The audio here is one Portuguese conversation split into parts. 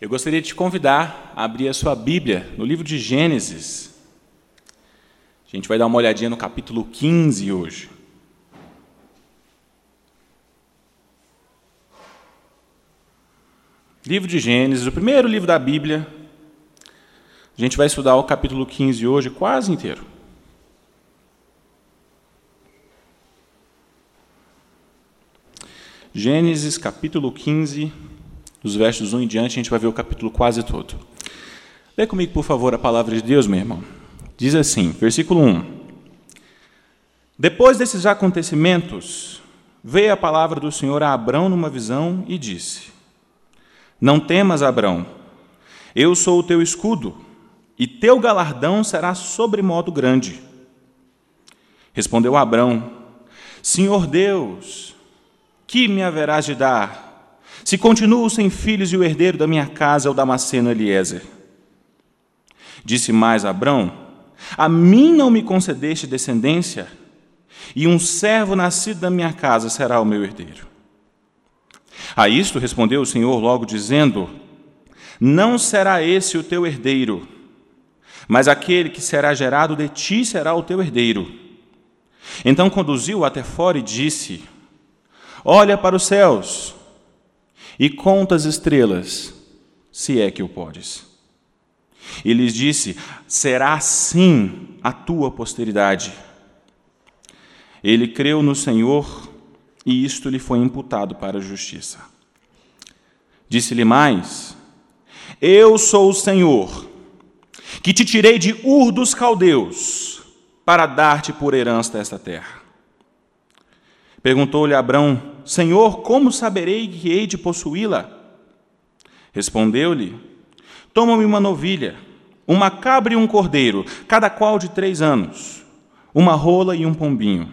Eu gostaria de te convidar a abrir a sua Bíblia no livro de Gênesis. A gente vai dar uma olhadinha no capítulo 15 hoje. Livro de Gênesis, o primeiro livro da Bíblia. A gente vai estudar o capítulo 15 hoje quase inteiro. Gênesis capítulo 15, dos versos 1 em diante, a gente vai ver o capítulo quase todo. Lê comigo, por favor, a palavra de Deus, meu irmão. Diz assim, versículo 1. Depois desses acontecimentos, veio a palavra do Senhor a Abrão numa visão e disse: Não temas, Abrão, eu sou o teu escudo, e teu galardão será sobremodo grande. Respondeu Abrão: Senhor Deus, que me haverás de dar? Se continuo sem filhos e o herdeiro da minha casa é o Damasceno Eliezer. Disse mais Abrão: A mim não me concedeste descendência, e um servo nascido da minha casa será o meu herdeiro. A isto respondeu o Senhor logo dizendo: Não será esse o teu herdeiro, mas aquele que será gerado de ti será o teu herdeiro. Então conduziu-o até fora e disse: Olha para os céus e conta as estrelas, se é que o podes. E lhes disse: Será assim a tua posteridade. Ele creu no Senhor e isto lhe foi imputado para a justiça. Disse-lhe mais: Eu sou o Senhor, que te tirei de Ur dos caldeus para dar-te por herança esta terra. Perguntou-lhe Abrão: Senhor, como saberei que hei de possuí-la? Respondeu-lhe: Toma-me uma novilha, uma cabra e um cordeiro, cada qual de três anos, uma rola e um pombinho.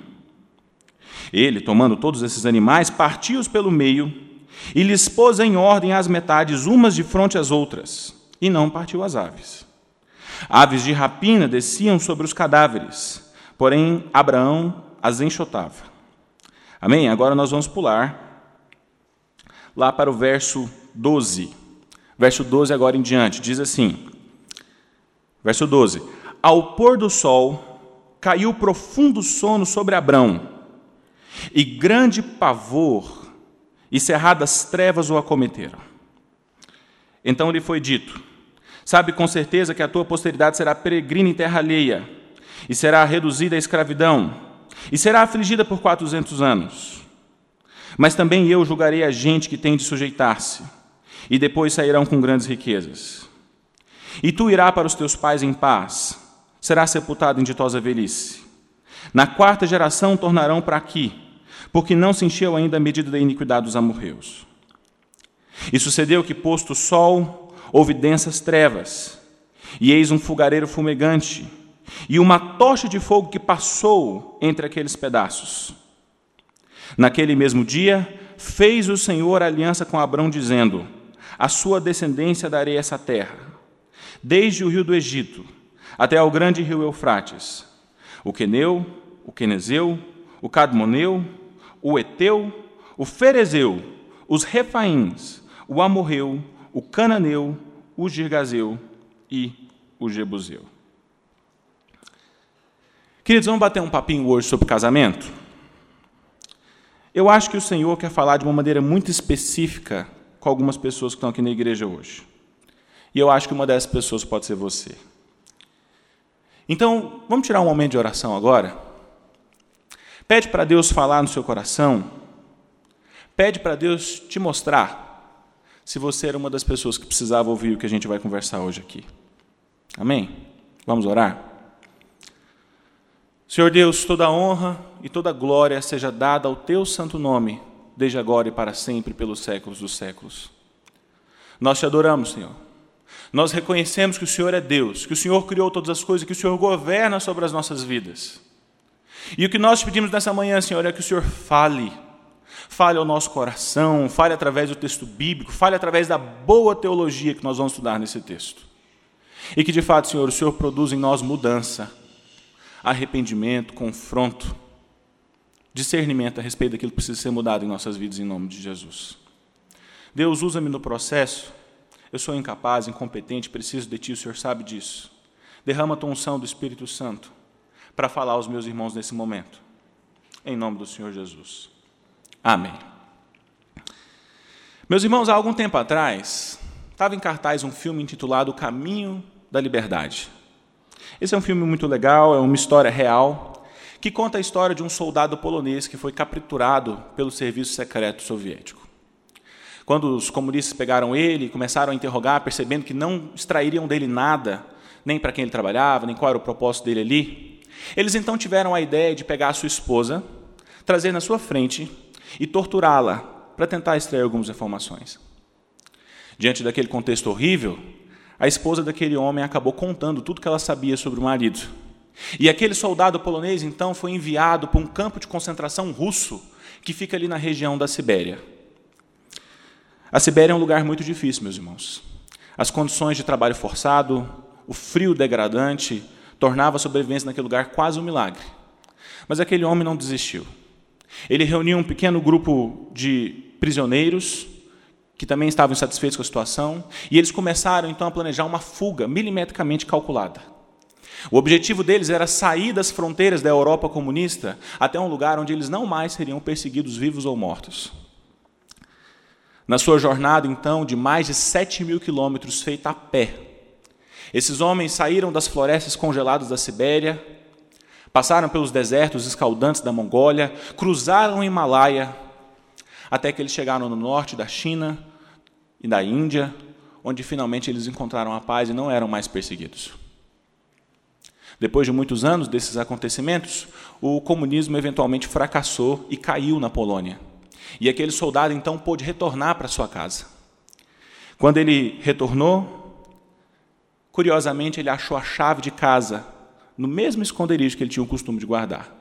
Ele, tomando todos esses animais, partiu-os pelo meio e lhes pôs em ordem as metades, umas de frente às outras, e não partiu as aves. Aves de rapina desciam sobre os cadáveres, porém Abraão as enxotava. Amém? Agora nós vamos pular lá para o verso 12. Verso 12 agora em diante, diz assim: Verso 12: Ao pôr do sol caiu profundo sono sobre Abrão, e grande pavor e cerradas trevas o acometeram. Então lhe foi dito: Sabe com certeza que a tua posteridade será peregrina em terra alheia, e será reduzida à escravidão e será afligida por quatrocentos anos. Mas também eu julgarei a gente que tem de sujeitar-se, e depois sairão com grandes riquezas. E tu irás para os teus pais em paz, serás sepultado em ditosa velhice. Na quarta geração tornarão para aqui, porque não se encheu ainda a medida da iniquidade dos amorreus. E sucedeu que, posto o sol, houve densas trevas, e eis um fogareiro fumegante, e uma tocha de fogo que passou entre aqueles pedaços. Naquele mesmo dia, fez o Senhor aliança com Abrão, dizendo: A sua descendência darei essa terra, desde o rio do Egito até ao grande rio Eufrates, o Queneu, o Quenezeu, o Cadmoneu, o Eteu, o Ferezeu, os Refaíns, o Amorreu, o Cananeu, o Girgazeu e o Jebuseu. Queridos, vamos bater um papinho hoje sobre casamento? Eu acho que o Senhor quer falar de uma maneira muito específica com algumas pessoas que estão aqui na igreja hoje. E eu acho que uma dessas pessoas pode ser você. Então, vamos tirar um momento de oração agora? Pede para Deus falar no seu coração. Pede para Deus te mostrar se você era uma das pessoas que precisava ouvir o que a gente vai conversar hoje aqui. Amém? Vamos orar? Senhor Deus, toda honra e toda glória seja dada ao teu santo nome, desde agora e para sempre, pelos séculos dos séculos. Nós te adoramos, Senhor. Nós reconhecemos que o Senhor é Deus, que o Senhor criou todas as coisas, que o Senhor governa sobre as nossas vidas. E o que nós pedimos nessa manhã, Senhor, é que o Senhor fale. Fale ao nosso coração, fale através do texto bíblico, fale através da boa teologia que nós vamos estudar nesse texto. E que de fato, Senhor, o Senhor produza em nós mudança arrependimento, confronto, discernimento a respeito daquilo que precisa ser mudado em nossas vidas, em nome de Jesus. Deus, usa-me no processo, Eu sou incapaz, incompetente, preciso de Ti, o Senhor sabe disso. Derrama a tua unção do Espírito Santo para falar aos meus irmãos nesse momento. Em nome do Senhor Jesus. Amém. Meus irmãos, há algum tempo atrás, estava em cartaz um filme intitulado O Caminho da Liberdade. Esse é um filme muito legal, é uma história real, que conta a história de um soldado polonês que foi capturado pelo serviço secreto soviético. Quando os comunistas pegaram ele e começaram a interrogar, percebendo que não extrairiam dele nada, nem para quem ele trabalhava, nem qual era o propósito dele ali, eles então tiveram a ideia de pegar a sua esposa, trazer na sua frente e torturá-la para tentar extrair algumas informações. Diante daquele contexto horrível, a esposa daquele homem acabou contando tudo que ela sabia sobre o marido. E aquele soldado polonês, então, foi enviado para um campo de concentração russo que fica ali na região da Sibéria. A Sibéria é um lugar muito difícil, meus irmãos. As condições de trabalho forçado, o frio degradante, tornava a sobrevivência naquele lugar quase um milagre. Mas aquele homem não desistiu. Ele reuniu um pequeno grupo de prisioneiros que também estavam insatisfeitos com a situação, e eles começaram então a planejar uma fuga milimetricamente calculada. O objetivo deles era sair das fronteiras da Europa comunista até um lugar onde eles não mais seriam perseguidos vivos ou mortos. Na sua jornada, então, de mais de 7 mil quilômetros feita a pé, esses homens saíram das florestas congeladas da Sibéria, passaram pelos desertos escaldantes da Mongólia, cruzaram o Himalaia, até que eles chegaram no norte da China e da Índia, onde finalmente eles encontraram a paz e não eram mais perseguidos. Depois de muitos anos desses acontecimentos, o comunismo eventualmente fracassou e caiu na Polônia. E aquele soldado então pôde retornar para sua casa. Quando ele retornou, curiosamente ele achou a chave de casa no mesmo esconderijo que ele tinha o costume de guardar.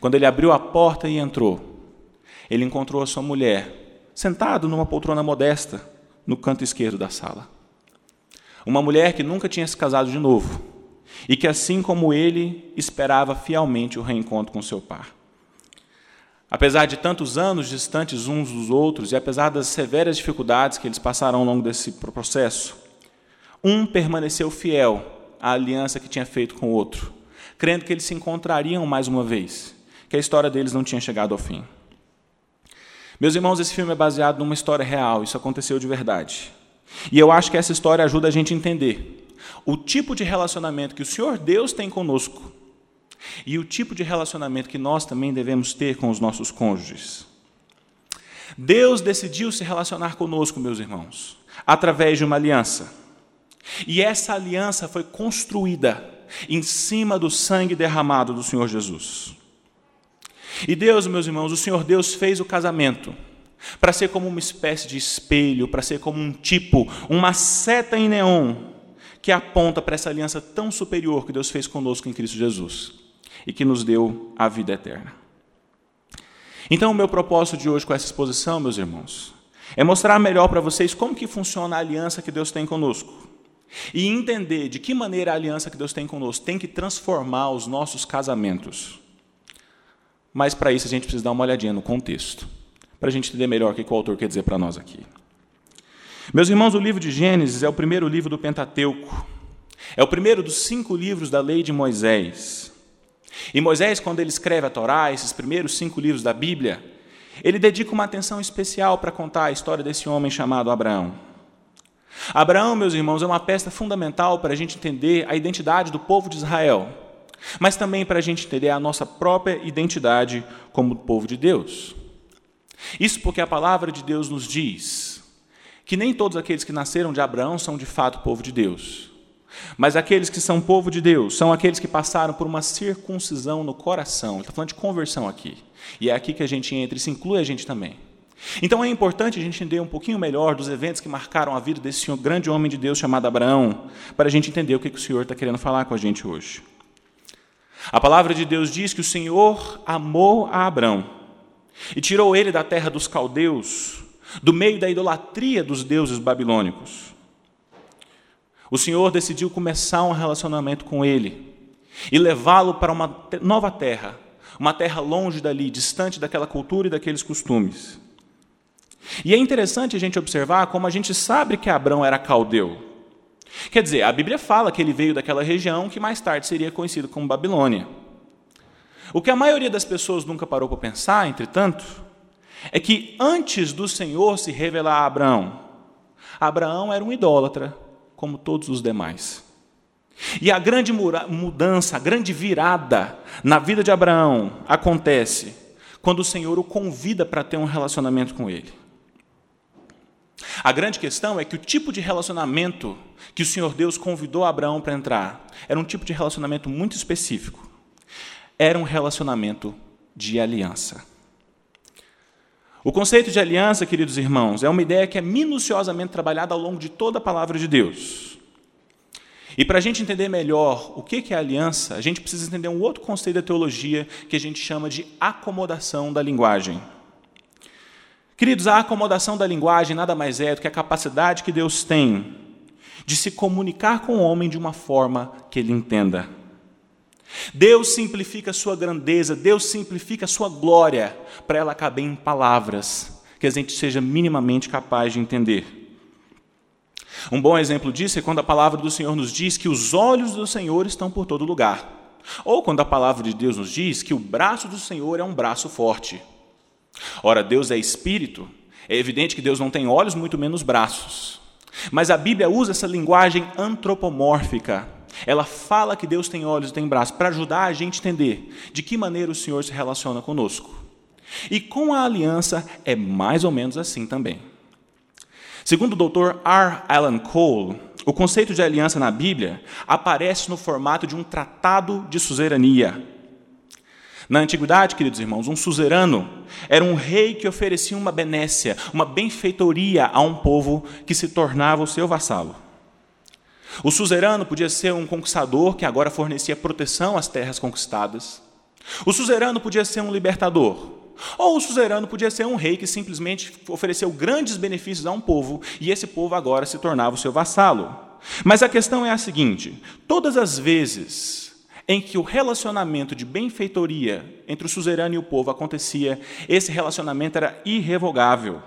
Quando ele abriu a porta e entrou, ele encontrou a sua mulher sentado numa poltrona modesta no canto esquerdo da sala. Uma mulher que nunca tinha se casado de novo e que, assim como ele, esperava fielmente o reencontro com seu par. Apesar de tantos anos distantes uns dos outros e apesar das severas dificuldades que eles passaram ao longo desse processo, um permaneceu fiel à aliança que tinha feito com o outro, crendo que eles se encontrariam mais uma vez, que a história deles não tinha chegado ao fim. Meus irmãos, esse filme é baseado numa história real, isso aconteceu de verdade. E eu acho que essa história ajuda a gente a entender o tipo de relacionamento que o Senhor Deus tem conosco e o tipo de relacionamento que nós também devemos ter com os nossos cônjuges. Deus decidiu se relacionar conosco, meus irmãos, através de uma aliança. E essa aliança foi construída em cima do sangue derramado do Senhor Jesus. E Deus, meus irmãos, o Senhor Deus fez o casamento para ser como uma espécie de espelho, para ser como um tipo, uma seta em neon que aponta para essa aliança tão superior que Deus fez conosco em Cristo Jesus e que nos deu a vida eterna. Então, o meu propósito de hoje com essa exposição, meus irmãos, é mostrar melhor para vocês como que funciona a aliança que Deus tem conosco e entender de que maneira a aliança que Deus tem conosco tem que transformar os nossos casamentos mas para isso a gente precisa dar uma olhadinha no contexto, para a gente entender melhor o que o autor quer dizer para nós aqui. Meus irmãos, o livro de Gênesis é o primeiro livro do Pentateuco. É o primeiro dos cinco livros da lei de Moisés. E Moisés, quando ele escreve a Torá, esses primeiros cinco livros da Bíblia, ele dedica uma atenção especial para contar a história desse homem chamado Abraão. Abraão, meus irmãos, é uma peça fundamental para a gente entender a identidade do povo de Israel mas também para a gente entender a nossa própria identidade como povo de Deus. Isso porque a palavra de Deus nos diz que nem todos aqueles que nasceram de Abraão são de fato povo de Deus. Mas aqueles que são povo de Deus são aqueles que passaram por uma circuncisão no coração. Ele está falando de conversão aqui. E é aqui que a gente entra, e se inclui a gente também. Então é importante a gente entender um pouquinho melhor dos eventos que marcaram a vida desse grande homem de Deus chamado Abraão, para a gente entender o que o Senhor está querendo falar com a gente hoje. A palavra de Deus diz que o Senhor amou a Abrão e tirou ele da terra dos caldeus, do meio da idolatria dos deuses babilônicos. O Senhor decidiu começar um relacionamento com ele e levá-lo para uma nova terra, uma terra longe dali, distante daquela cultura e daqueles costumes. E é interessante a gente observar como a gente sabe que Abrão era caldeu. Quer dizer, a Bíblia fala que ele veio daquela região que mais tarde seria conhecido como Babilônia. O que a maioria das pessoas nunca parou para pensar, entretanto, é que antes do Senhor se revelar a Abraão, Abraão era um idólatra, como todos os demais. E a grande mudança, a grande virada na vida de Abraão acontece quando o Senhor o convida para ter um relacionamento com ele. A grande questão é que o tipo de relacionamento que o Senhor Deus convidou Abraão para entrar era um tipo de relacionamento muito específico. Era um relacionamento de aliança. O conceito de aliança, queridos irmãos, é uma ideia que é minuciosamente trabalhada ao longo de toda a palavra de Deus. E para a gente entender melhor o que é aliança, a gente precisa entender um outro conceito da teologia que a gente chama de acomodação da linguagem. Queridos, a acomodação da linguagem nada mais é do que a capacidade que Deus tem de se comunicar com o homem de uma forma que ele entenda. Deus simplifica a sua grandeza, Deus simplifica a sua glória para ela caber em palavras que a gente seja minimamente capaz de entender. Um bom exemplo disso é quando a palavra do Senhor nos diz que os olhos do Senhor estão por todo lugar. Ou quando a palavra de Deus nos diz que o braço do Senhor é um braço forte. Ora, Deus é espírito, é evidente que Deus não tem olhos, muito menos braços. Mas a Bíblia usa essa linguagem antropomórfica ela fala que Deus tem olhos e tem braços para ajudar a gente a entender de que maneira o Senhor se relaciona conosco. E com a aliança é mais ou menos assim também. Segundo o Dr. R. Alan Cole, o conceito de aliança na Bíblia aparece no formato de um tratado de suzerania. Na antiguidade, queridos irmãos, um suzerano era um rei que oferecia uma benécia, uma benfeitoria a um povo que se tornava o seu vassalo. O suzerano podia ser um conquistador que agora fornecia proteção às terras conquistadas. O suzerano podia ser um libertador. Ou o suzerano podia ser um rei que simplesmente ofereceu grandes benefícios a um povo e esse povo agora se tornava o seu vassalo. Mas a questão é a seguinte: todas as vezes em que o relacionamento de benfeitoria entre o suzerano e o povo acontecia, esse relacionamento era irrevogável.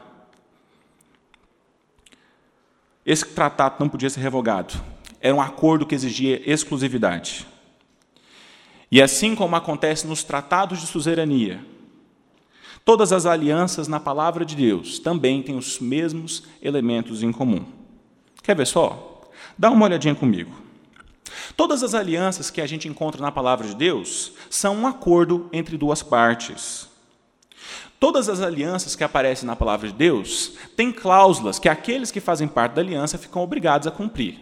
Esse tratado não podia ser revogado era um acordo que exigia exclusividade. E assim como acontece nos tratados de suzerania, todas as alianças na palavra de Deus também têm os mesmos elementos em comum. Quer ver só? Dá uma olhadinha comigo. Todas as alianças que a gente encontra na palavra de Deus são um acordo entre duas partes. Todas as alianças que aparecem na palavra de Deus têm cláusulas que aqueles que fazem parte da aliança ficam obrigados a cumprir.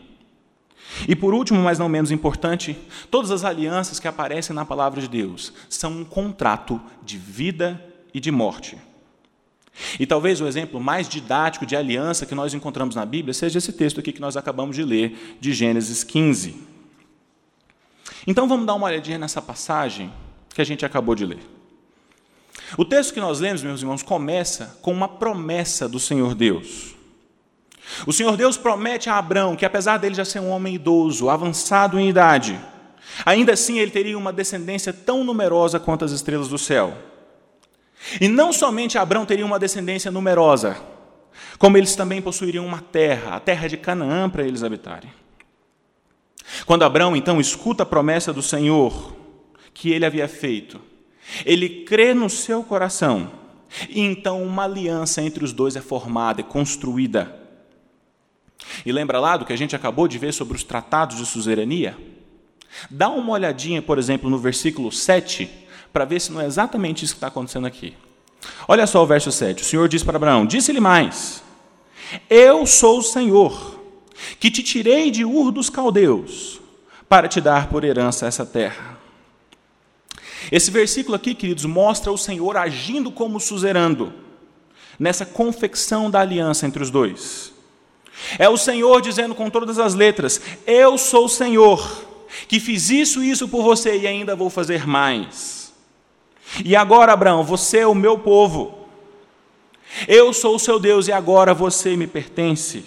E por último, mas não menos importante, todas as alianças que aparecem na palavra de Deus são um contrato de vida e de morte. E talvez o exemplo mais didático de aliança que nós encontramos na Bíblia seja esse texto aqui que nós acabamos de ler, de Gênesis 15. Então vamos dar uma olhadinha nessa passagem que a gente acabou de ler. O texto que nós lemos, meus irmãos, começa com uma promessa do Senhor Deus. O Senhor Deus promete a Abraão que, apesar dele já ser um homem idoso, avançado em idade, ainda assim ele teria uma descendência tão numerosa quanto as estrelas do céu. E não somente Abraão teria uma descendência numerosa, como eles também possuiriam uma terra, a terra de Canaã para eles habitarem. Quando Abraão então escuta a promessa do Senhor que ele havia feito, ele crê no seu coração, e então uma aliança entre os dois é formada, é construída. E lembra lá do que a gente acabou de ver sobre os tratados de suzerania? Dá uma olhadinha, por exemplo, no versículo 7, para ver se não é exatamente isso que está acontecendo aqui. Olha só o verso 7. O Senhor diz para Abraão: Disse-lhe mais: Eu sou o Senhor, que te tirei de Ur dos caldeus, para te dar por herança essa terra. Esse versículo aqui, queridos, mostra o Senhor agindo como suzerando, nessa confecção da aliança entre os dois. É o Senhor dizendo com todas as letras: Eu sou o Senhor, que fiz isso e isso por você e ainda vou fazer mais. E agora, Abraão, você é o meu povo. Eu sou o seu Deus e agora você me pertence.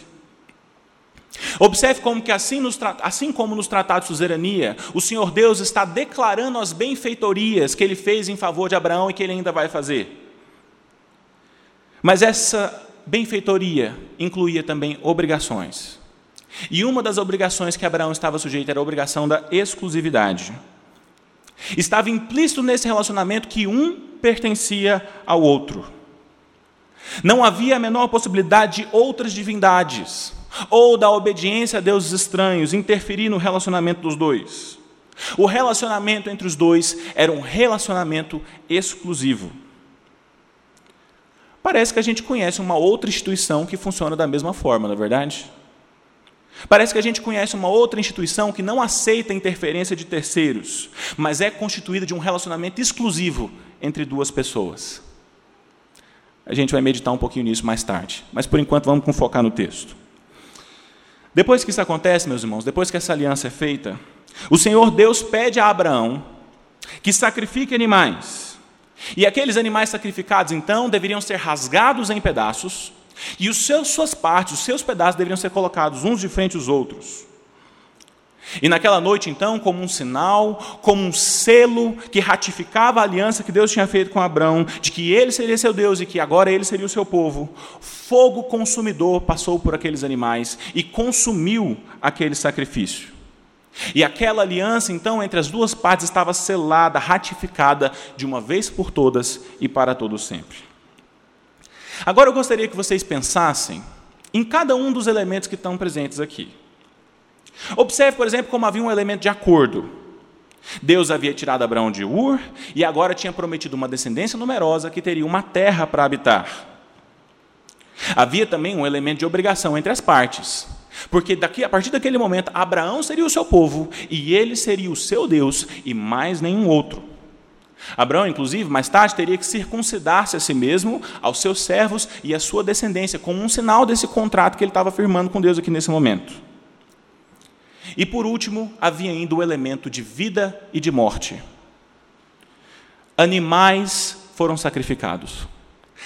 Observe como que assim, nos, assim como nos tratados de suzerania, o Senhor Deus está declarando as benfeitorias que ele fez em favor de Abraão e que ele ainda vai fazer. Mas essa benfeitoria incluía também obrigações. E uma das obrigações que Abraão estava sujeito era a obrigação da exclusividade. Estava implícito nesse relacionamento que um pertencia ao outro. Não havia a menor possibilidade de outras divindades ou da obediência a deuses estranhos interferir no relacionamento dos dois. O relacionamento entre os dois era um relacionamento exclusivo. Parece que a gente conhece uma outra instituição que funciona da mesma forma, não é verdade? Parece que a gente conhece uma outra instituição que não aceita interferência de terceiros, mas é constituída de um relacionamento exclusivo entre duas pessoas. A gente vai meditar um pouquinho nisso mais tarde, mas por enquanto vamos focar no texto. Depois que isso acontece, meus irmãos, depois que essa aliança é feita, o Senhor Deus pede a Abraão que sacrifique animais. E aqueles animais sacrificados, então, deveriam ser rasgados em pedaços e os seus, suas partes, os seus pedaços deveriam ser colocados uns de frente aos outros. E naquela noite, então, como um sinal, como um selo que ratificava a aliança que Deus tinha feito com Abraão, de que ele seria seu Deus e que agora ele seria o seu povo, fogo consumidor passou por aqueles animais e consumiu aquele sacrifício. E aquela aliança, então, entre as duas partes estava selada, ratificada de uma vez por todas e para todo sempre. Agora eu gostaria que vocês pensassem em cada um dos elementos que estão presentes aqui. Observe, por exemplo, como havia um elemento de acordo. Deus havia tirado Abraão de Ur e agora tinha prometido uma descendência numerosa que teria uma terra para habitar. Havia também um elemento de obrigação entre as partes. Porque daqui, a partir daquele momento, Abraão seria o seu povo e ele seria o seu Deus e mais nenhum outro. Abraão, inclusive, mais tarde teria que circuncidar-se a si mesmo, aos seus servos e à sua descendência, como um sinal desse contrato que ele estava firmando com Deus aqui nesse momento. E por último, havia ainda o elemento de vida e de morte. Animais foram sacrificados.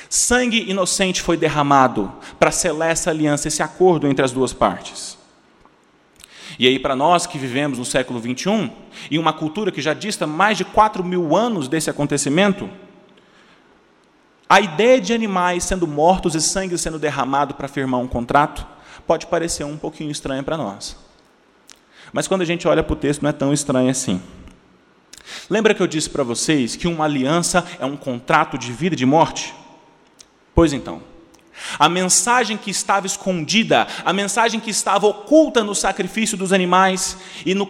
Sangue inocente foi derramado para selar essa aliança, esse acordo entre as duas partes. E aí, para nós que vivemos no século 21, em uma cultura que já dista mais de 4 mil anos desse acontecimento, a ideia de animais sendo mortos e sangue sendo derramado para firmar um contrato pode parecer um pouquinho estranha para nós. Mas quando a gente olha para o texto, não é tão estranho assim. Lembra que eu disse para vocês que uma aliança é um contrato de vida e de morte? Pois então, a mensagem que estava escondida, a mensagem que estava oculta no sacrifício dos animais e no,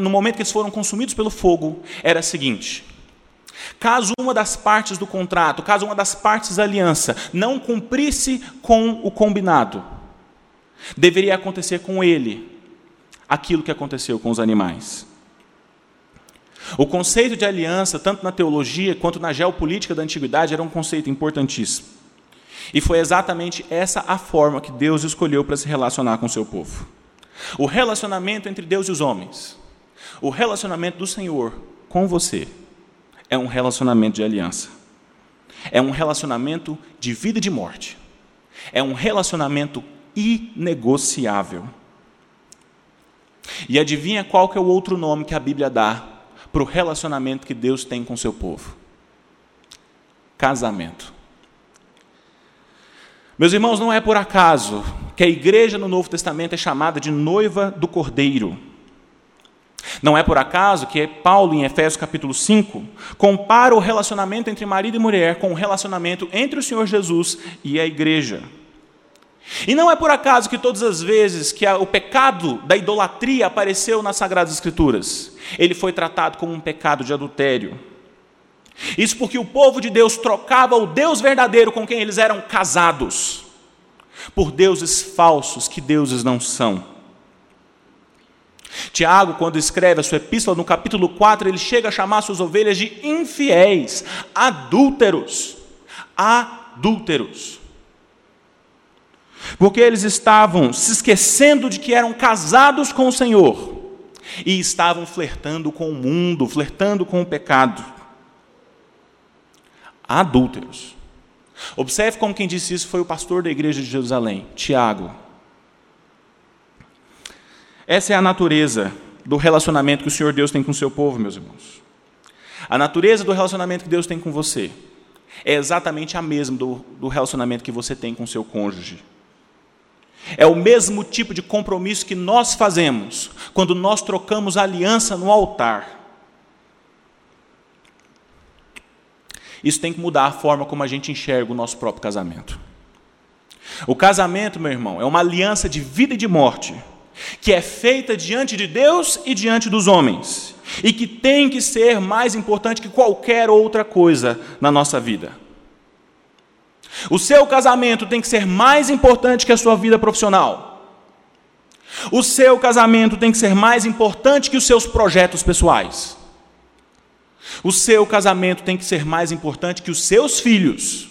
no momento que eles foram consumidos pelo fogo, era a seguinte: Caso uma das partes do contrato, caso uma das partes da aliança não cumprisse com o combinado, deveria acontecer com ele aquilo que aconteceu com os animais. O conceito de aliança, tanto na teologia quanto na geopolítica da antiguidade, era um conceito importantíssimo. E foi exatamente essa a forma que Deus escolheu para se relacionar com seu povo. O relacionamento entre Deus e os homens, o relacionamento do Senhor com você, é um relacionamento de aliança. É um relacionamento de vida e de morte. É um relacionamento inegociável. E adivinha qual que é o outro nome que a Bíblia dá para o relacionamento que Deus tem com o seu povo? Casamento. Meus irmãos, não é por acaso que a igreja no Novo Testamento é chamada de noiva do Cordeiro. Não é por acaso que Paulo, em Efésios capítulo 5, compara o relacionamento entre marido e mulher com o relacionamento entre o Senhor Jesus e a igreja. E não é por acaso que todas as vezes que o pecado da idolatria apareceu nas Sagradas Escrituras, ele foi tratado como um pecado de adultério. Isso porque o povo de Deus trocava o Deus verdadeiro com quem eles eram casados, por deuses falsos que deuses não são. Tiago, quando escreve a sua epístola, no capítulo 4, ele chega a chamar suas ovelhas de infiéis, adúlteros. Adúlteros. Porque eles estavam se esquecendo de que eram casados com o Senhor e estavam flertando com o mundo, flertando com o pecado adúlteros. Observe como quem disse isso foi o pastor da igreja de Jerusalém, Tiago. Essa é a natureza do relacionamento que o Senhor Deus tem com o seu povo, meus irmãos. A natureza do relacionamento que Deus tem com você é exatamente a mesma do, do relacionamento que você tem com seu cônjuge. É o mesmo tipo de compromisso que nós fazemos quando nós trocamos aliança no altar. Isso tem que mudar a forma como a gente enxerga o nosso próprio casamento. O casamento, meu irmão, é uma aliança de vida e de morte, que é feita diante de Deus e diante dos homens, e que tem que ser mais importante que qualquer outra coisa na nossa vida. O seu casamento tem que ser mais importante que a sua vida profissional. O seu casamento tem que ser mais importante que os seus projetos pessoais. O seu casamento tem que ser mais importante que os seus filhos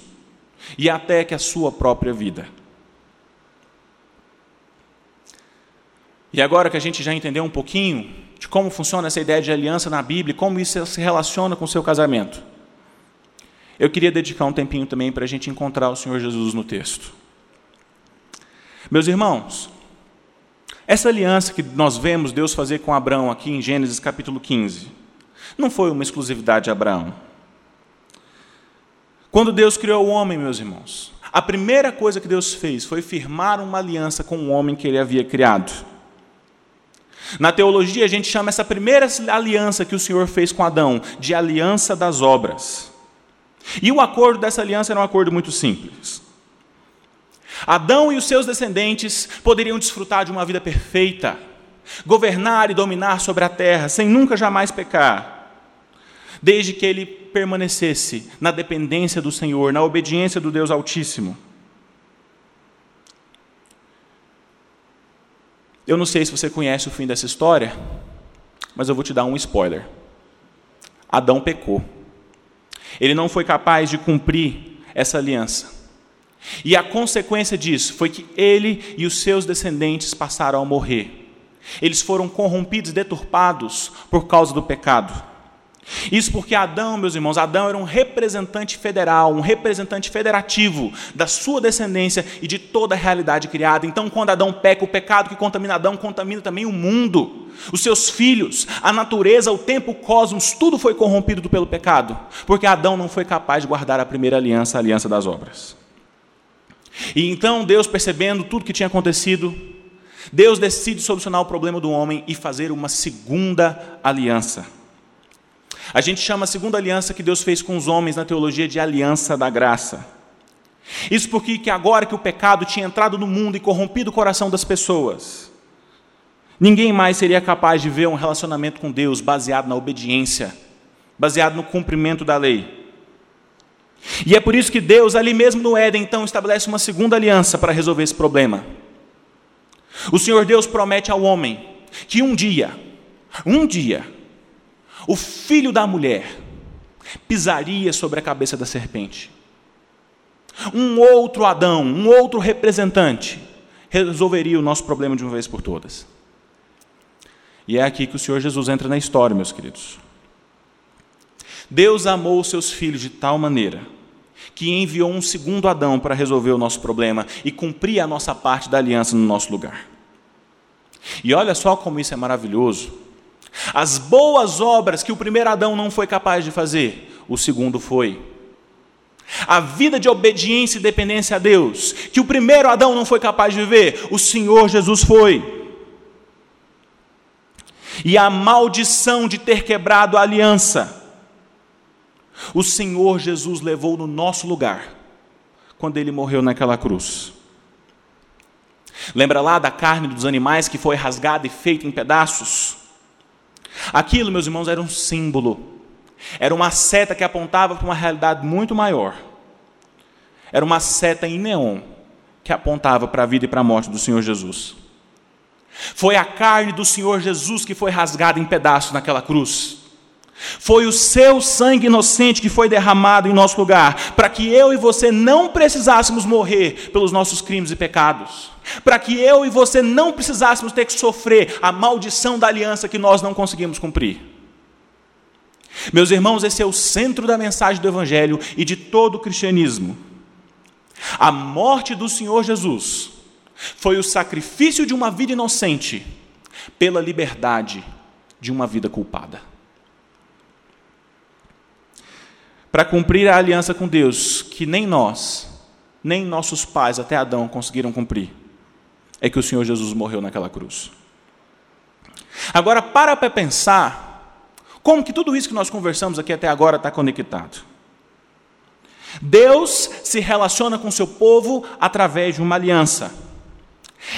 e até que a sua própria vida. E agora que a gente já entendeu um pouquinho de como funciona essa ideia de aliança na Bíblia, como isso se relaciona com o seu casamento, eu queria dedicar um tempinho também para a gente encontrar o Senhor Jesus no texto. Meus irmãos, essa aliança que nós vemos Deus fazer com Abraão aqui em Gênesis capítulo 15, não foi uma exclusividade de Abraão. Quando Deus criou o homem, meus irmãos, a primeira coisa que Deus fez foi firmar uma aliança com o homem que ele havia criado. Na teologia, a gente chama essa primeira aliança que o Senhor fez com Adão de aliança das obras. E o acordo dessa aliança era um acordo muito simples. Adão e os seus descendentes poderiam desfrutar de uma vida perfeita, governar e dominar sobre a terra sem nunca jamais pecar, desde que ele permanecesse na dependência do Senhor, na obediência do Deus Altíssimo. Eu não sei se você conhece o fim dessa história, mas eu vou te dar um spoiler. Adão pecou. Ele não foi capaz de cumprir essa aliança. E a consequência disso foi que ele e os seus descendentes passaram a morrer. Eles foram corrompidos, deturpados por causa do pecado. Isso porque Adão, meus irmãos, Adão era um representante federal, um representante federativo da sua descendência e de toda a realidade criada. Então, quando Adão peca, o pecado que contamina Adão contamina também o mundo, os seus filhos, a natureza, o tempo, o cosmos, tudo foi corrompido pelo pecado, porque Adão não foi capaz de guardar a primeira aliança, a aliança das obras. E então Deus, percebendo tudo que tinha acontecido, Deus decide solucionar o problema do homem e fazer uma segunda aliança. A gente chama a segunda aliança que Deus fez com os homens na teologia de aliança da graça. Isso porque que agora que o pecado tinha entrado no mundo e corrompido o coração das pessoas, ninguém mais seria capaz de ver um relacionamento com Deus baseado na obediência, baseado no cumprimento da lei. E é por isso que Deus, ali mesmo no Éden, então, estabelece uma segunda aliança para resolver esse problema. O Senhor Deus promete ao homem que um dia, um dia, o filho da mulher pisaria sobre a cabeça da serpente. Um outro Adão, um outro representante, resolveria o nosso problema de uma vez por todas. E é aqui que o Senhor Jesus entra na história, meus queridos. Deus amou os seus filhos de tal maneira que enviou um segundo Adão para resolver o nosso problema e cumprir a nossa parte da aliança no nosso lugar. E olha só como isso é maravilhoso. As boas obras que o primeiro Adão não foi capaz de fazer, o segundo foi. A vida de obediência e dependência a Deus, que o primeiro Adão não foi capaz de viver, o Senhor Jesus foi. E a maldição de ter quebrado a aliança, o Senhor Jesus levou no nosso lugar, quando ele morreu naquela cruz. Lembra lá da carne dos animais que foi rasgada e feita em pedaços? Aquilo, meus irmãos, era um símbolo, era uma seta que apontava para uma realidade muito maior. Era uma seta em neon que apontava para a vida e para a morte do Senhor Jesus. Foi a carne do Senhor Jesus que foi rasgada em pedaços naquela cruz. Foi o seu sangue inocente que foi derramado em nosso lugar, para que eu e você não precisássemos morrer pelos nossos crimes e pecados, para que eu e você não precisássemos ter que sofrer a maldição da aliança que nós não conseguimos cumprir. Meus irmãos, esse é o centro da mensagem do Evangelho e de todo o cristianismo. A morte do Senhor Jesus foi o sacrifício de uma vida inocente pela liberdade de uma vida culpada. Para cumprir a aliança com Deus, que nem nós, nem nossos pais até Adão conseguiram cumprir, é que o Senhor Jesus morreu naquela cruz. Agora, para para pensar como que tudo isso que nós conversamos aqui até agora está conectado. Deus se relaciona com seu povo através de uma aliança.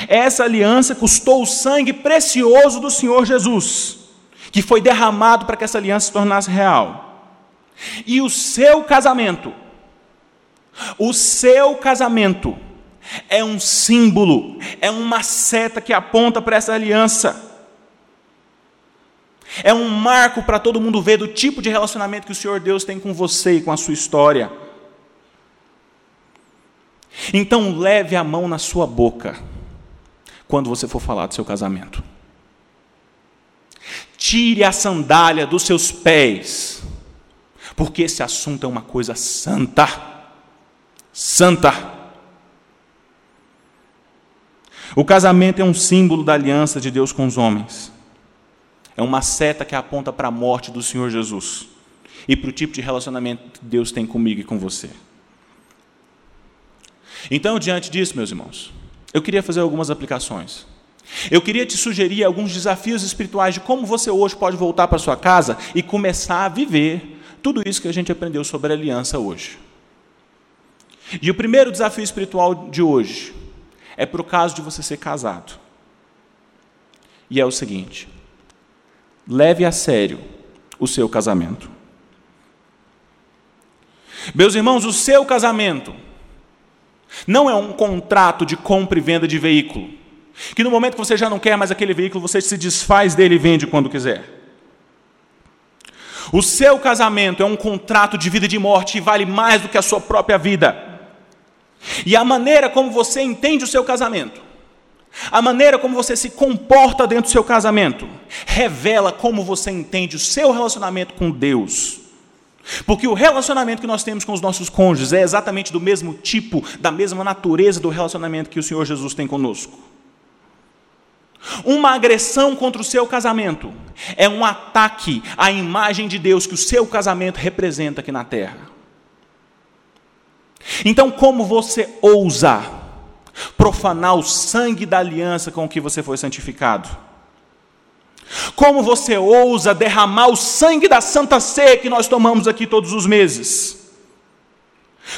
Essa aliança custou o sangue precioso do Senhor Jesus, que foi derramado para que essa aliança se tornasse real. E o seu casamento, o seu casamento é um símbolo, é uma seta que aponta para essa aliança. É um marco para todo mundo ver do tipo de relacionamento que o Senhor Deus tem com você e com a sua história. Então, leve a mão na sua boca quando você for falar do seu casamento. Tire a sandália dos seus pés, porque esse assunto é uma coisa santa. Santa. O casamento é um símbolo da aliança de Deus com os homens. É uma seta que aponta para a morte do Senhor Jesus e para o tipo de relacionamento que Deus tem comigo e com você. Então, diante disso, meus irmãos, eu queria fazer algumas aplicações. Eu queria te sugerir alguns desafios espirituais de como você hoje pode voltar para sua casa e começar a viver tudo isso que a gente aprendeu sobre a aliança hoje. E o primeiro desafio espiritual de hoje é para o caso de você ser casado. E é o seguinte: leve a sério o seu casamento. Meus irmãos, o seu casamento não é um contrato de compra e venda de veículo, que no momento que você já não quer mais aquele veículo, você se desfaz dele e vende quando quiser. O seu casamento é um contrato de vida e de morte e vale mais do que a sua própria vida. E a maneira como você entende o seu casamento a maneira como você se comporta dentro do seu casamento revela como você entende o seu relacionamento com Deus. Porque o relacionamento que nós temos com os nossos cônjuges é exatamente do mesmo tipo, da mesma natureza do relacionamento que o Senhor Jesus tem conosco. Uma agressão contra o seu casamento é um ataque à imagem de Deus que o seu casamento representa aqui na terra. Então, como você ousa profanar o sangue da aliança com que você foi santificado? Como você ousa derramar o sangue da Santa Ceia que nós tomamos aqui todos os meses?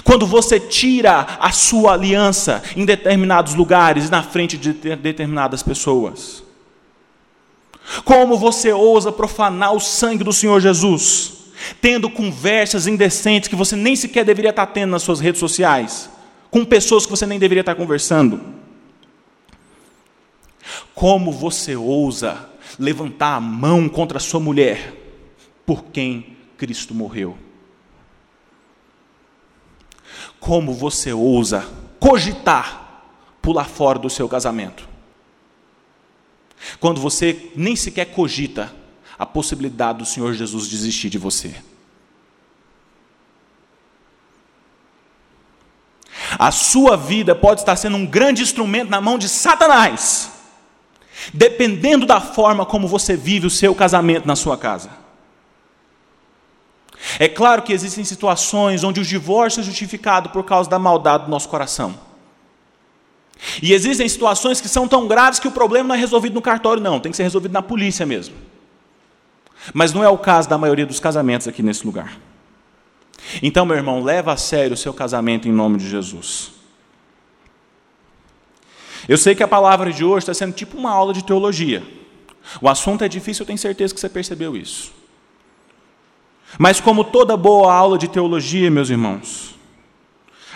Quando você tira a sua aliança em determinados lugares, na frente de determinadas pessoas. Como você ousa profanar o sangue do Senhor Jesus, tendo conversas indecentes que você nem sequer deveria estar tendo nas suas redes sociais? com pessoas que você nem deveria estar conversando. Como você ousa levantar a mão contra a sua mulher por quem Cristo morreu? Como você ousa cogitar pular fora do seu casamento? Quando você nem sequer cogita a possibilidade do Senhor Jesus desistir de você. A sua vida pode estar sendo um grande instrumento na mão de Satanás, dependendo da forma como você vive o seu casamento na sua casa. É claro que existem situações onde o divórcio é justificado por causa da maldade do nosso coração. E existem situações que são tão graves que o problema não é resolvido no cartório, não, tem que ser resolvido na polícia mesmo. Mas não é o caso da maioria dos casamentos aqui nesse lugar. Então, meu irmão, leva a sério o seu casamento em nome de Jesus. Eu sei que a palavra de hoje está sendo tipo uma aula de teologia. O assunto é difícil, eu tenho certeza que você percebeu isso. Mas, como toda boa aula de teologia, meus irmãos,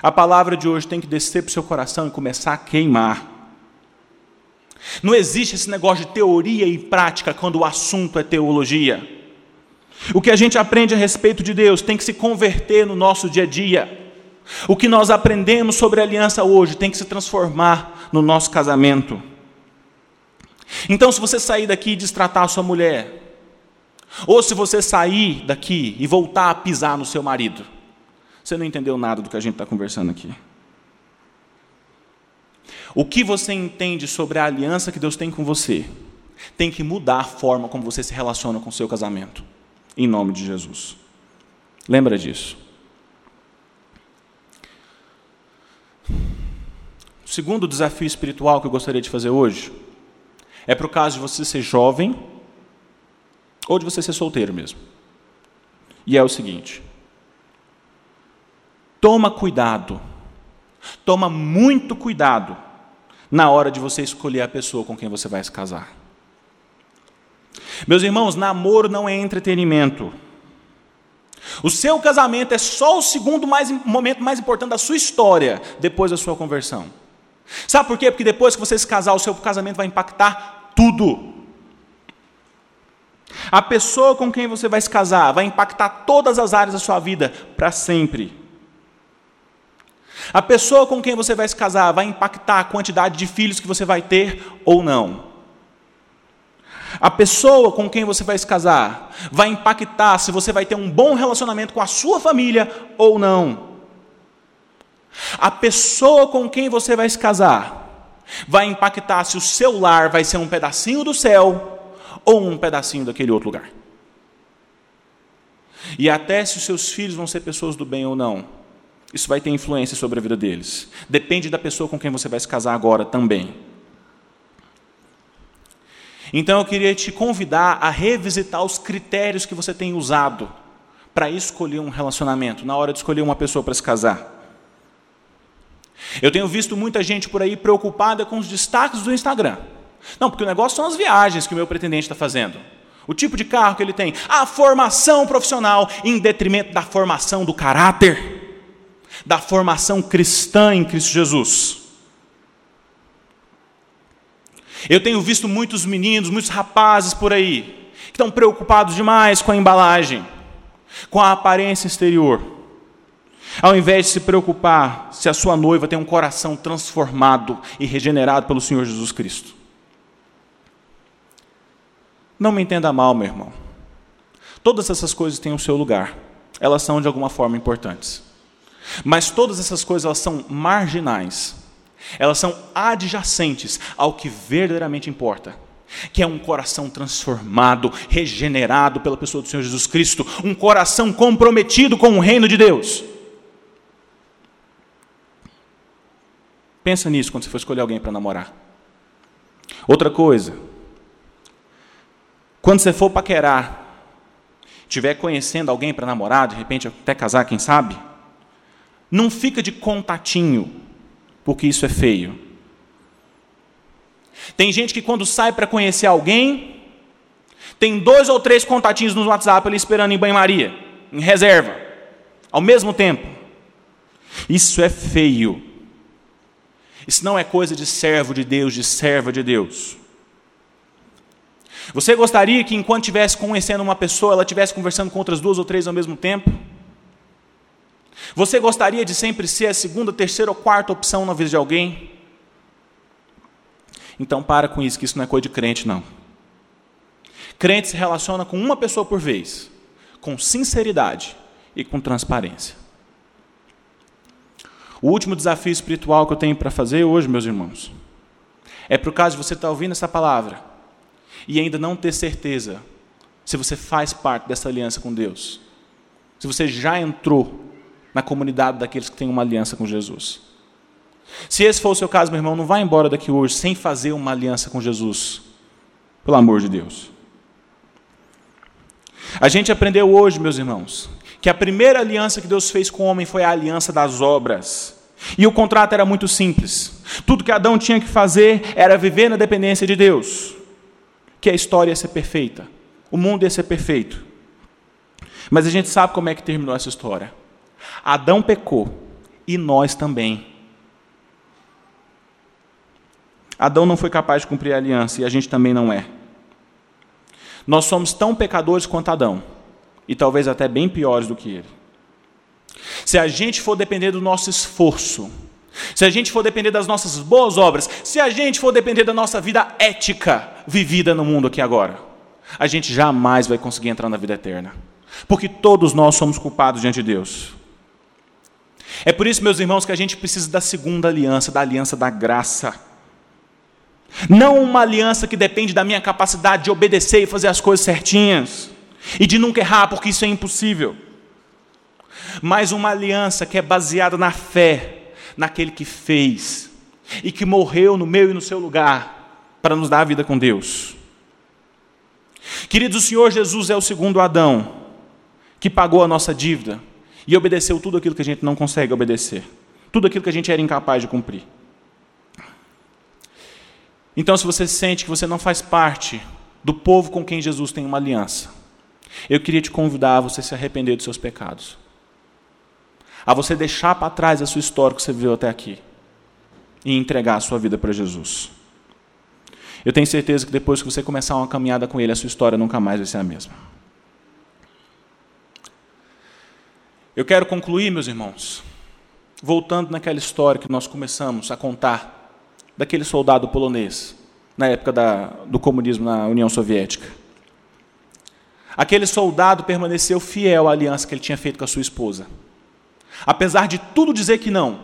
a palavra de hoje tem que descer para o seu coração e começar a queimar. Não existe esse negócio de teoria e prática quando o assunto é teologia. O que a gente aprende a respeito de Deus tem que se converter no nosso dia a dia. O que nós aprendemos sobre a aliança hoje tem que se transformar no nosso casamento. Então, se você sair daqui e destratar a sua mulher, ou se você sair daqui e voltar a pisar no seu marido, você não entendeu nada do que a gente está conversando aqui. O que você entende sobre a aliança que Deus tem com você tem que mudar a forma como você se relaciona com o seu casamento, em nome de Jesus. Lembra disso. O segundo desafio espiritual que eu gostaria de fazer hoje é para o caso de você ser jovem ou de você ser solteiro mesmo. E é o seguinte: toma cuidado, toma muito cuidado na hora de você escolher a pessoa com quem você vai se casar. Meus irmãos, namoro não é entretenimento. O seu casamento é só o segundo mais, momento mais importante da sua história depois da sua conversão. Sabe por quê? Porque depois que você se casar, o seu casamento vai impactar tudo. A pessoa com quem você vai se casar vai impactar todas as áreas da sua vida para sempre. A pessoa com quem você vai se casar vai impactar a quantidade de filhos que você vai ter ou não. A pessoa com quem você vai se casar vai impactar se você vai ter um bom relacionamento com a sua família ou não. A pessoa com quem você vai se casar vai impactar se o seu lar vai ser um pedacinho do céu ou um pedacinho daquele outro lugar. E até se os seus filhos vão ser pessoas do bem ou não. Isso vai ter influência sobre a vida deles. Depende da pessoa com quem você vai se casar agora também. Então eu queria te convidar a revisitar os critérios que você tem usado para escolher um relacionamento, na hora de escolher uma pessoa para se casar. Eu tenho visto muita gente por aí preocupada com os destaques do Instagram. Não, porque o negócio são as viagens que o meu pretendente está fazendo. O tipo de carro que ele tem. A formação profissional em detrimento da formação do caráter, da formação cristã em Cristo Jesus. Eu tenho visto muitos meninos, muitos rapazes por aí, que estão preocupados demais com a embalagem, com a aparência exterior, ao invés de se preocupar se a sua noiva tem um coração transformado e regenerado pelo Senhor Jesus Cristo. Não me entenda mal, meu irmão. Todas essas coisas têm o seu lugar. Elas são de alguma forma importantes. Mas todas essas coisas elas são marginais. Elas são adjacentes ao que verdadeiramente importa, que é um coração transformado, regenerado pela pessoa do Senhor Jesus Cristo, um coração comprometido com o reino de Deus. Pensa nisso quando você for escolher alguém para namorar. Outra coisa, quando você for paquerar, estiver conhecendo alguém para namorar, de repente até casar, quem sabe, não fica de contatinho, porque isso é feio. Tem gente que quando sai para conhecer alguém, tem dois ou três contatinhos no WhatsApp ali esperando em banho-maria, em reserva, ao mesmo tempo. Isso é feio. Isso não é coisa de servo de Deus, de serva de Deus. Você gostaria que enquanto estivesse conhecendo uma pessoa, ela estivesse conversando com outras duas ou três ao mesmo tempo? Você gostaria de sempre ser a segunda, terceira ou quarta opção na vida de alguém? Então para com isso, que isso não é coisa de crente, não. Crente se relaciona com uma pessoa por vez, com sinceridade e com transparência. O último desafio espiritual que eu tenho para fazer hoje, meus irmãos, é por causa de você estar ouvindo essa palavra e ainda não ter certeza se você faz parte dessa aliança com Deus, se você já entrou na comunidade daqueles que têm uma aliança com Jesus. Se esse for o seu caso, meu irmão, não vá embora daqui hoje sem fazer uma aliança com Jesus, pelo amor de Deus. A gente aprendeu hoje, meus irmãos, que a primeira aliança que Deus fez com o homem foi a aliança das obras. E o contrato era muito simples. Tudo que Adão tinha que fazer era viver na dependência de Deus que a história ia ser perfeita, o mundo ia ser perfeito. Mas a gente sabe como é que terminou essa história. Adão pecou e nós também. Adão não foi capaz de cumprir a aliança e a gente também não é. Nós somos tão pecadores quanto Adão e talvez até bem piores do que ele. Se a gente for depender do nosso esforço, se a gente for depender das nossas boas obras, se a gente for depender da nossa vida ética vivida no mundo aqui agora, a gente jamais vai conseguir entrar na vida eterna. Porque todos nós somos culpados diante de Deus. É por isso, meus irmãos, que a gente precisa da segunda aliança, da aliança da graça. Não uma aliança que depende da minha capacidade de obedecer e fazer as coisas certinhas, e de nunca errar, porque isso é impossível. Mas uma aliança que é baseada na fé, naquele que fez, e que morreu no meu e no seu lugar para nos dar a vida com Deus. Queridos, o Senhor Jesus é o segundo Adão que pagou a nossa dívida e obedeceu tudo aquilo que a gente não consegue obedecer, tudo aquilo que a gente era incapaz de cumprir. Então, se você sente que você não faz parte do povo com quem Jesus tem uma aliança, eu queria te convidar a você se arrepender dos seus pecados, a você deixar para trás a sua história que você viveu até aqui e entregar a sua vida para Jesus. Eu tenho certeza que depois que você começar uma caminhada com Ele, a sua história nunca mais vai ser a mesma. Eu quero concluir, meus irmãos, voltando naquela história que nós começamos a contar daquele soldado polonês, na época da, do comunismo na União Soviética. Aquele soldado permaneceu fiel à aliança que ele tinha feito com a sua esposa. Apesar de tudo dizer que não,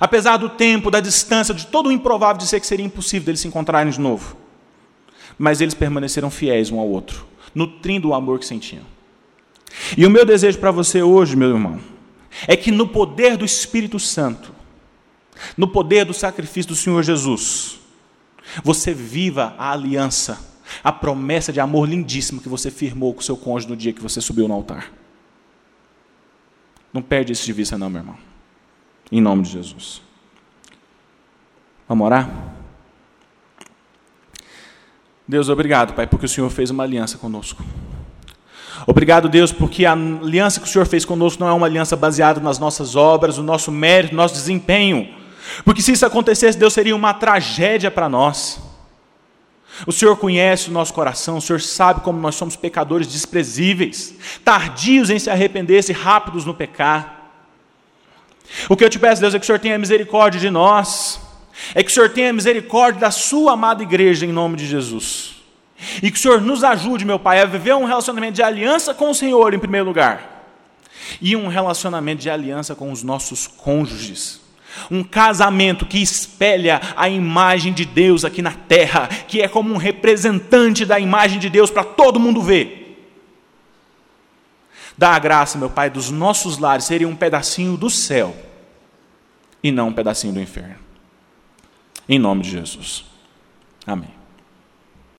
apesar do tempo, da distância, de todo o improvável dizer que seria impossível deles se encontrarem de novo. Mas eles permaneceram fiéis um ao outro, nutrindo o amor que sentiam. E o meu desejo para você hoje, meu irmão, é que no poder do Espírito Santo, no poder do sacrifício do Senhor Jesus, você viva a aliança, a promessa de amor lindíssima que você firmou com o seu cônjuge no dia que você subiu no altar. Não perde isso de vista, não, meu irmão. Em nome de Jesus. Vamos orar? Deus, obrigado, Pai, porque o Senhor fez uma aliança conosco. Obrigado, Deus, porque a aliança que o Senhor fez conosco não é uma aliança baseada nas nossas obras, no nosso mérito, no nosso desempenho porque se isso acontecesse, Deus seria uma tragédia para nós. O Senhor conhece o nosso coração, o Senhor sabe como nós somos pecadores desprezíveis, tardios em se arrepender e rápidos no pecar. O que eu te peço, Deus, é que o Senhor tenha misericórdia de nós, é que o Senhor tenha misericórdia da Sua amada igreja, em nome de Jesus. E que o Senhor nos ajude, meu Pai, a viver um relacionamento de aliança com o Senhor, em primeiro lugar, e um relacionamento de aliança com os nossos cônjuges um casamento que espelha a imagem de Deus aqui na terra, que é como um representante da imagem de Deus para todo mundo ver. Dá a graça, meu Pai, dos nossos lares serem um pedacinho do céu e não um pedacinho do inferno. Em nome de Jesus. Amém.